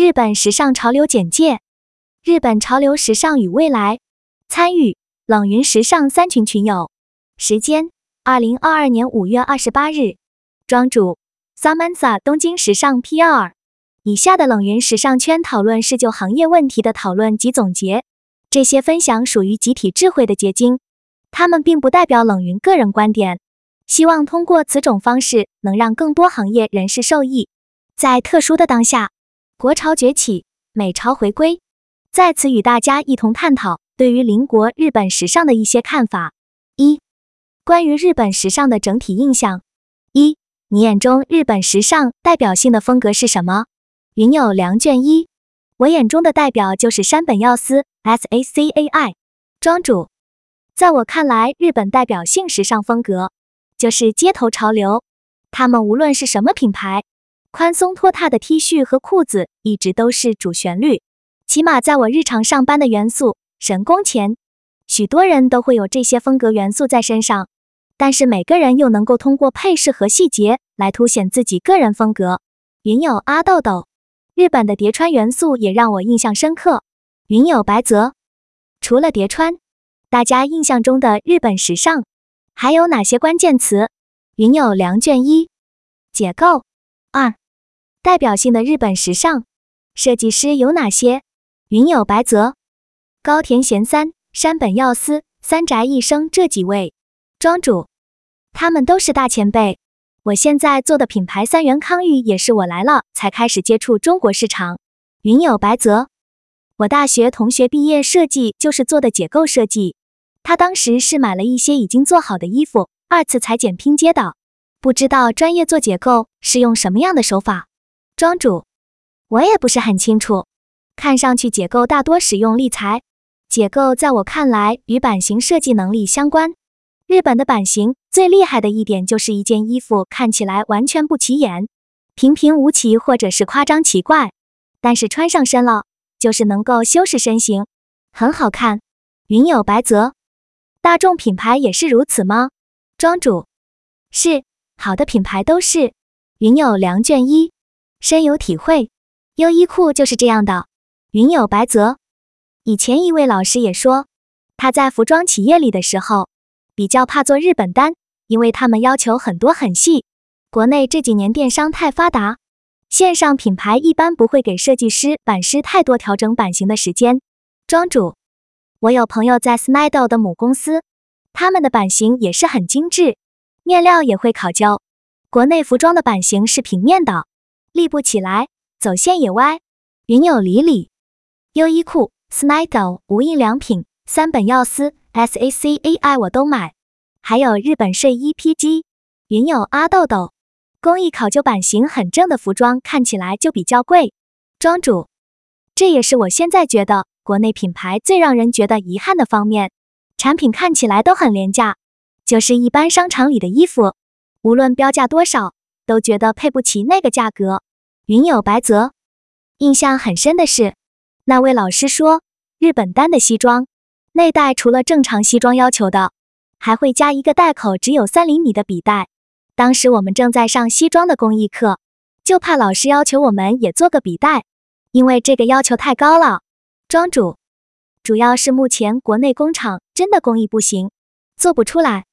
日本时尚潮流简介：日本潮流时尚与未来。参与冷云时尚三群群友。时间：二零二二年五月二十八日。庄主：Samantha，东京时尚 PR。以下的冷云时尚圈讨论是就行业问题的讨论及总结，这些分享属于集体智慧的结晶，他们并不代表冷云个人观点。希望通过此种方式，能让更多行业人士受益。在特殊的当下，国潮崛起，美潮回归，在此与大家一同探讨对于邻国日本时尚的一些看法。一、关于日本时尚的整体印象。一、你眼中日本时尚代表性的风格是什么？云友良卷一，我眼中的代表就是山本耀司 S A C A I。庄主，在我看来，日本代表性时尚风格。就是街头潮流，他们无论是什么品牌，宽松拖沓的 T 恤和裤子一直都是主旋律。起码在我日常上班的元素神宫前，许多人都会有这些风格元素在身上。但是每个人又能够通过配饰和细节来凸显自己个人风格。云友阿豆豆，日本的叠穿元素也让我印象深刻。云友白泽，除了叠穿，大家印象中的日本时尚。还有哪些关键词？云友梁卷一解构代表性的日本时尚设计师有哪些？云友白泽、高田贤三、山本耀司、三宅一生这几位庄主，他们都是大前辈。我现在做的品牌三元康裕也是我来了才开始接触中国市场。云友白泽，我大学同学毕业设计就是做的解构设计。他当时是买了一些已经做好的衣服，二次裁剪拼接的，不知道专业做解构是用什么样的手法。庄主，我也不是很清楚。看上去解构大多使用立裁，解构在我看来与版型设计能力相关。日本的版型最厉害的一点就是一件衣服看起来完全不起眼，平平无奇或者是夸张奇怪，但是穿上身了就是能够修饰身形，很好看。云有白泽。大众品牌也是如此吗？庄主是好的品牌都是。云有良卷一深有体会，优衣库就是这样的。云友白泽以前一位老师也说，他在服装企业里的时候比较怕做日本单，因为他们要求很多很细。国内这几年电商太发达，线上品牌一般不会给设计师、版师太多调整版型的时间。庄主。我有朋友在 s n y d e 的母公司，他们的版型也是很精致，面料也会考究。国内服装的版型是平面的，立不起来，走线也歪。云有里里，优衣库、s n y d e 无印良品、三本耀司、SACAI 我都买，还有日本睡衣 PG。云有阿豆豆，工艺考究版型很正的服装看起来就比较贵。庄主，这也是我现在觉得。国内品牌最让人觉得遗憾的方面，产品看起来都很廉价，就是一般商场里的衣服，无论标价多少，都觉得配不起那个价格。云有白泽，印象很深的是，那位老师说，日本单的西装内袋除了正常西装要求的，还会加一个袋口只有三厘米的笔袋。当时我们正在上西装的工艺课，就怕老师要求我们也做个笔袋，因为这个要求太高了。庄主，主要是目前国内工厂真的工艺不行，做不出来。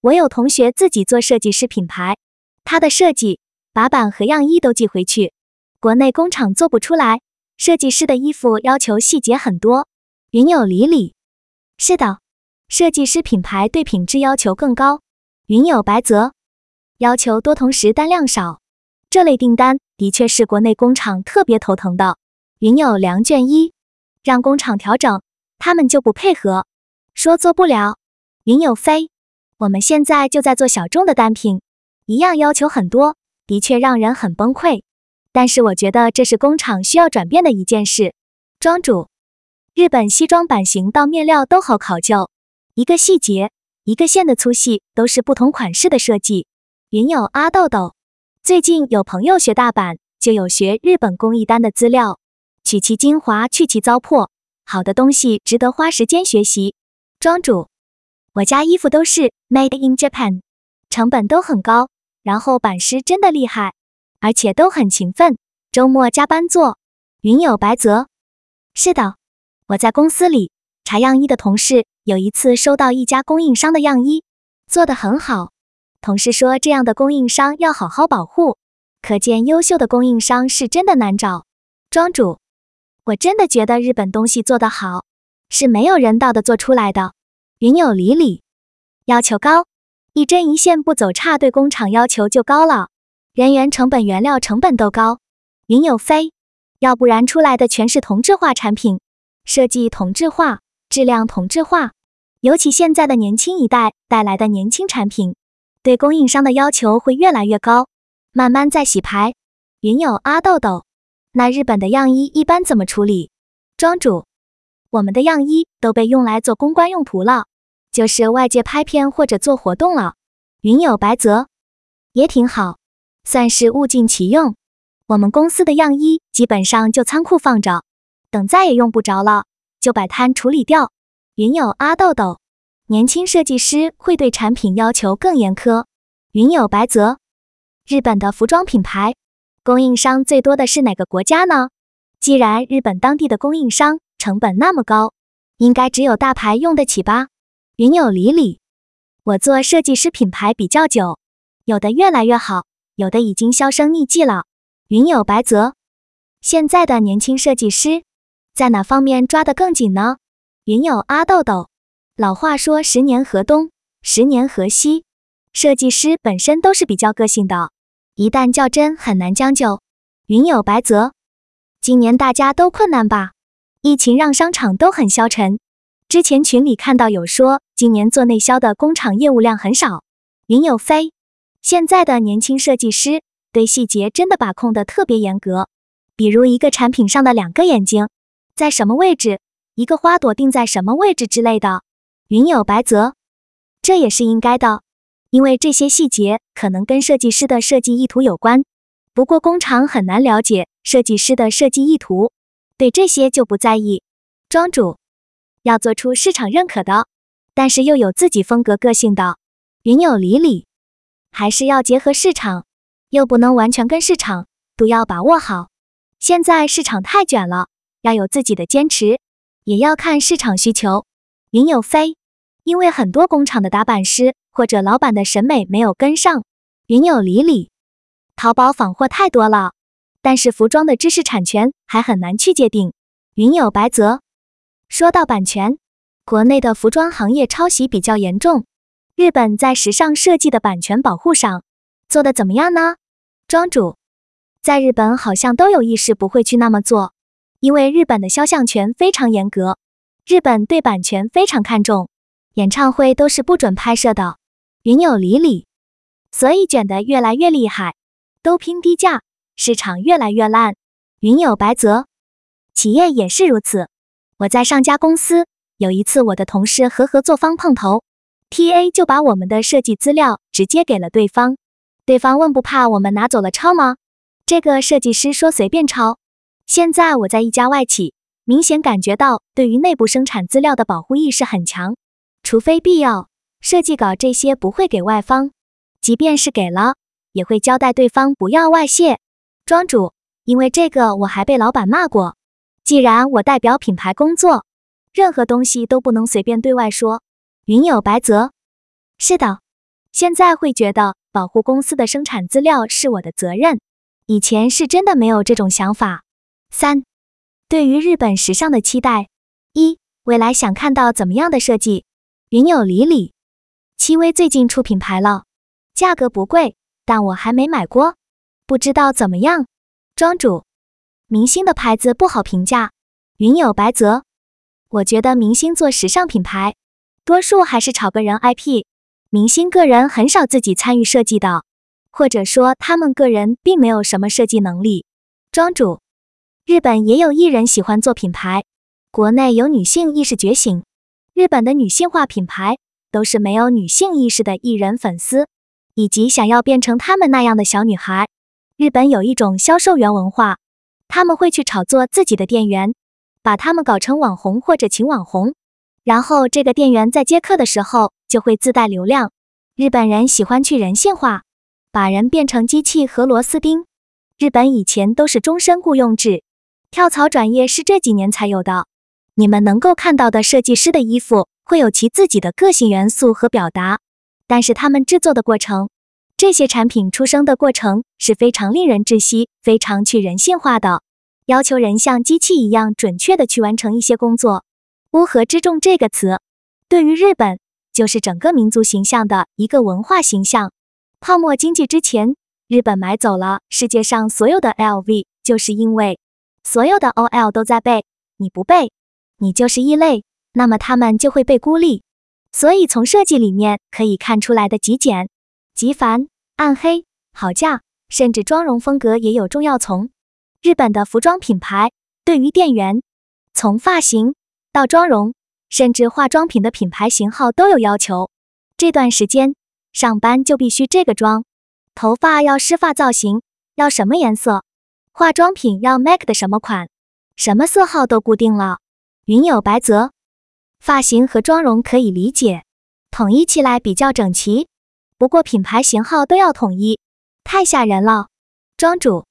我有同学自己做设计师品牌，他的设计把版和样衣都寄回去，国内工厂做不出来。设计师的衣服要求细节很多。云有李李，是的，设计师品牌对品质要求更高。云有白泽，要求多，同时单量少，这类订单的确是国内工厂特别头疼的。云有良卷一。让工厂调整，他们就不配合，说做不了。云有飞，我们现在就在做小众的单品，一样要求很多，的确让人很崩溃。但是我觉得这是工厂需要转变的一件事。庄主，日本西装版型到面料都好考究，一个细节，一个线的粗细都是不同款式的设计。云有阿豆豆，最近有朋友学大阪，就有学日本工艺单的资料。取其精华，去其糟粕，好的东西值得花时间学习。庄主，我家衣服都是 Made in Japan，成本都很高，然后版师真的厉害，而且都很勤奋，周末加班做。云有白泽：是的，我在公司里查样衣的同事有一次收到一家供应商的样衣，做得很好。同事说这样的供应商要好好保护，可见优秀的供应商是真的难找。庄主，我真的觉得日本东西做得好，是没有人道的做出来的。云有理理，要求高，一针一线不走差，对工厂要求就高了，人员成本、原料成本都高。云有飞，要不然出来的全是同质化产品，设计同质化，质量同质化，尤其现在的年轻一代带来的年轻产品，对供应商的要求会越来越高，慢慢在洗牌。云有阿豆豆，那日本的样衣一般怎么处理？庄主。我们的样衣都被用来做公关用途了，就是外界拍片或者做活动了。云有白泽也挺好，算是物尽其用。我们公司的样衣基本上就仓库放着，等再也用不着了，就摆摊处理掉。云有阿豆豆，年轻设计师会对产品要求更严苛。云有白泽，日本的服装品牌供应商最多的是哪个国家呢？既然日本当地的供应商。成本那么高，应该只有大牌用得起吧？云有理理，我做设计师品牌比较久，有的越来越好，有的已经销声匿迹了。云有白泽，现在的年轻设计师在哪方面抓得更紧呢？云有阿豆豆，老话说十年河东，十年河西，设计师本身都是比较个性的，一旦较真很难将就。云有白泽，今年大家都困难吧？疫情让商场都很消沉。之前群里看到有说，今年做内销的工厂业务量很少。云有飞，现在的年轻设计师对细节真的把控的特别严格，比如一个产品上的两个眼睛在什么位置，一个花朵定在什么位置之类的。云有白泽，这也是应该的，因为这些细节可能跟设计师的设计意图有关。不过工厂很难了解设计师的设计意图。对这些就不在意，庄主要做出市场认可的，但是又有自己风格个性的。云有理理，还是要结合市场，又不能完全跟市场，都要把握好。现在市场太卷了，要有自己的坚持，也要看市场需求。云有飞，因为很多工厂的打版师或者老板的审美没有跟上。云有理理，淘宝仿货太多了。但是服装的知识产权还很难去界定。云有白泽，说到版权，国内的服装行业抄袭比较严重，日本在时尚设计的版权保护上做的怎么样呢？庄主，在日本好像都有意识不会去那么做，因为日本的肖像权非常严格，日本对版权非常看重，演唱会都是不准拍摄的。云有里里，所以卷得越来越厉害，都拼低价。市场越来越烂，云有白泽，企业也是如此。我在上家公司，有一次我的同事和合作方碰头，TA 就把我们的设计资料直接给了对方，对方问不怕我们拿走了抄吗？这个设计师说随便抄。现在我在一家外企，明显感觉到对于内部生产资料的保护意识很强，除非必要，设计稿这些不会给外方，即便是给了，也会交代对方不要外泄。庄主，因为这个我还被老板骂过。既然我代表品牌工作，任何东西都不能随便对外说。云有白泽，是的，现在会觉得保护公司的生产资料是我的责任，以前是真的没有这种想法。三，对于日本时尚的期待，一，未来想看到怎么样的设计？云有里里，戚薇最近出品牌了，价格不贵，但我还没买过。不知道怎么样，庄主，明星的牌子不好评价。云有白泽，我觉得明星做时尚品牌，多数还是炒个人 IP，明星个人很少自己参与设计的，或者说他们个人并没有什么设计能力。庄主，日本也有艺人喜欢做品牌，国内有女性意识觉醒，日本的女性化品牌都是没有女性意识的艺人粉丝，以及想要变成他们那样的小女孩。日本有一种销售员文化，他们会去炒作自己的店员，把他们搞成网红或者请网红，然后这个店员在接客的时候就会自带流量。日本人喜欢去人性化，把人变成机器和螺丝钉。日本以前都是终身雇佣制，跳槽转业是这几年才有的。你们能够看到的设计师的衣服会有其自己的个性元素和表达，但是他们制作的过程，这些产品出生的过程是非常令人窒息、非常去人性化的，要求人像机器一样准确的去完成一些工作。乌合之众这个词，对于日本就是整个民族形象的一个文化形象。泡沫经济之前，日本买走了世界上所有的 LV，就是因为所有的 OL 都在背，你不背。你就是异类，那么他们就会被孤立。所以从设计里面可以看出来的极简、极繁、暗黑、好价，甚至妆容风格也有重要。从日本的服装品牌对于店员，从发型到妆容，甚至化妆品的品牌型号都有要求。这段时间上班就必须这个妆，头发要湿发造型，要什么颜色，化妆品要 MAC 的什么款，什么色号都固定了。云有白泽，发型和妆容可以理解，统一起来比较整齐。不过品牌型号都要统一，太吓人了。庄主，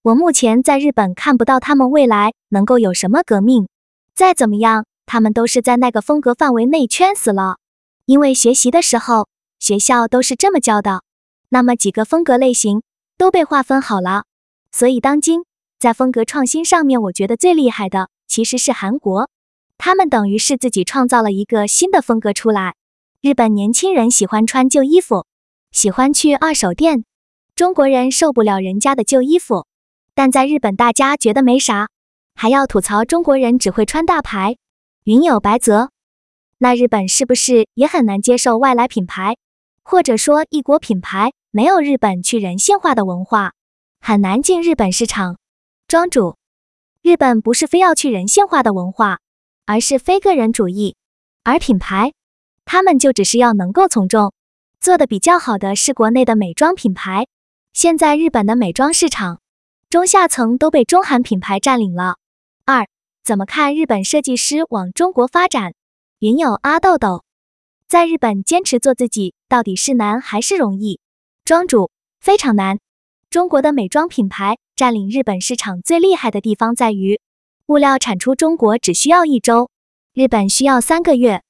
我目前在日本看不到他们未来能够有什么革命。再怎么样，他们都是在那个风格范围内圈死了。因为学习的时候，学校都是这么教的，那么几个风格类型都被划分好了。所以当今在风格创新上面，我觉得最厉害的。其实是韩国，他们等于是自己创造了一个新的风格出来。日本年轻人喜欢穿旧衣服，喜欢去二手店；中国人受不了人家的旧衣服，但在日本大家觉得没啥，还要吐槽中国人只会穿大牌。云有白泽，那日本是不是也很难接受外来品牌，或者说异国品牌没有日本去人性化的文化，很难进日本市场？庄主。日本不是非要去人性化的文化，而是非个人主义。而品牌，他们就只是要能够从众。做的比较好的是国内的美妆品牌。现在日本的美妆市场中下层都被中韩品牌占领了。二，怎么看日本设计师往中国发展？云友阿豆豆，在日本坚持做自己，到底是难还是容易？庄主，非常难。中国的美妆品牌。占领日本市场最厉害的地方在于，物料产出中国只需要一周，日本需要三个月，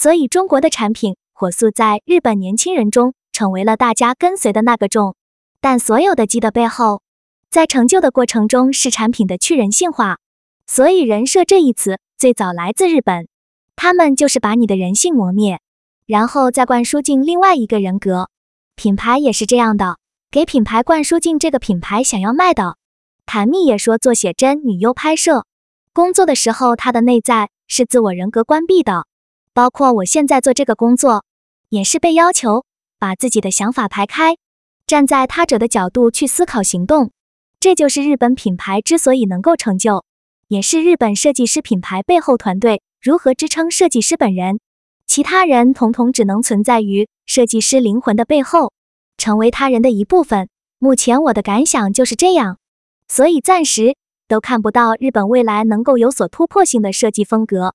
所以中国的产品火速在日本年轻人中成为了大家跟随的那个重。但所有的鸡的背后，在成就的过程中是产品的去人性化。所以人设这一词最早来自日本，他们就是把你的人性磨灭，然后再灌输进另外一个人格。品牌也是这样的。给品牌灌输进这个品牌想要卖的。谭蜜也说，做写真女优拍摄工作的时候，她的内在是自我人格关闭的。包括我现在做这个工作，也是被要求把自己的想法排开，站在他者的角度去思考行动。这就是日本品牌之所以能够成就，也是日本设计师品牌背后团队如何支撑设计师本人。其他人统统只能存在于设计师灵魂的背后。成为他人的一部分。目前我的感想就是这样，所以暂时都看不到日本未来能够有所突破性的设计风格。